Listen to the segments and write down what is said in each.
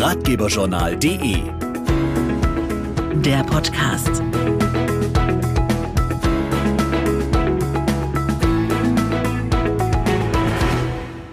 ratgeberjournal.de. Der Podcast.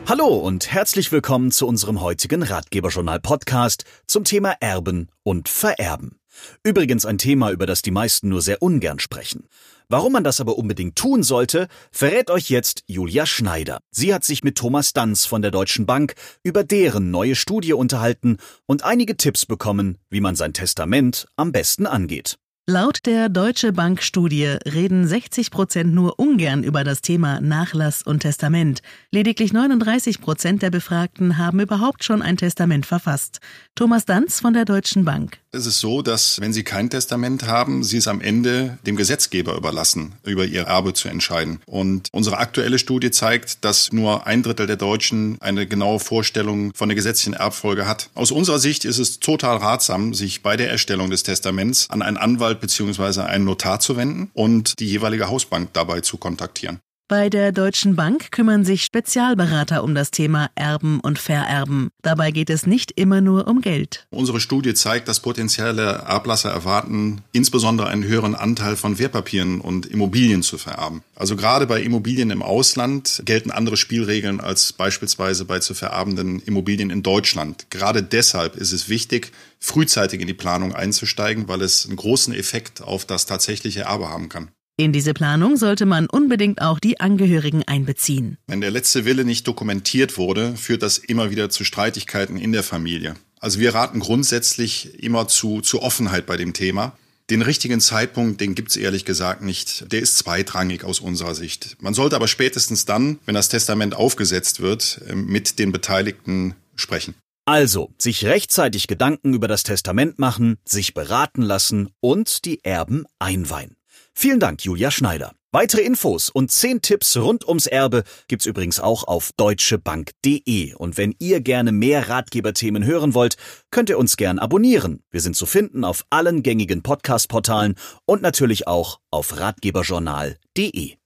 Hallo und herzlich willkommen zu unserem heutigen Ratgeberjournal Podcast zum Thema Erben und Vererben. Übrigens ein Thema, über das die meisten nur sehr ungern sprechen. Warum man das aber unbedingt tun sollte, verrät euch jetzt Julia Schneider. Sie hat sich mit Thomas Danz von der Deutschen Bank über deren neue Studie unterhalten und einige Tipps bekommen, wie man sein Testament am besten angeht. Laut der Deutsche Bank Studie reden 60 Prozent nur ungern über das Thema Nachlass und Testament. Lediglich 39 Prozent der Befragten haben überhaupt schon ein Testament verfasst. Thomas Danz von der Deutschen Bank. Es ist so, dass wenn Sie kein Testament haben, Sie es am Ende dem Gesetzgeber überlassen, über Ihr Erbe zu entscheiden. Und unsere aktuelle Studie zeigt, dass nur ein Drittel der Deutschen eine genaue Vorstellung von der gesetzlichen Erbfolge hat. Aus unserer Sicht ist es total ratsam, sich bei der Erstellung des Testaments an einen Anwalt Anwalt bzw. einen Notar zu wenden und die jeweilige Hausbank dabei zu kontaktieren. Bei der Deutschen Bank kümmern sich Spezialberater um das Thema Erben und Vererben. Dabei geht es nicht immer nur um Geld. Unsere Studie zeigt, dass potenzielle Erblasser erwarten, insbesondere einen höheren Anteil von Wertpapieren und Immobilien zu vererben. Also gerade bei Immobilien im Ausland gelten andere Spielregeln als beispielsweise bei zu vererbenden Immobilien in Deutschland. Gerade deshalb ist es wichtig, frühzeitig in die Planung einzusteigen, weil es einen großen Effekt auf das tatsächliche Erbe haben kann. In diese Planung sollte man unbedingt auch die Angehörigen einbeziehen. Wenn der letzte Wille nicht dokumentiert wurde, führt das immer wieder zu Streitigkeiten in der Familie. Also wir raten grundsätzlich immer zu, zu Offenheit bei dem Thema. Den richtigen Zeitpunkt, den gibt's ehrlich gesagt nicht. Der ist zweitrangig aus unserer Sicht. Man sollte aber spätestens dann, wenn das Testament aufgesetzt wird, äh, mit den Beteiligten sprechen. Also, sich rechtzeitig Gedanken über das Testament machen, sich beraten lassen und die Erben einweihen. Vielen Dank, Julia Schneider. Weitere Infos und zehn Tipps rund ums Erbe gibt's übrigens auch auf deutschebank.de. Und wenn ihr gerne mehr Ratgeberthemen hören wollt, könnt ihr uns gern abonnieren. Wir sind zu finden auf allen gängigen Podcast-Portalen und natürlich auch auf ratgeberjournal.de.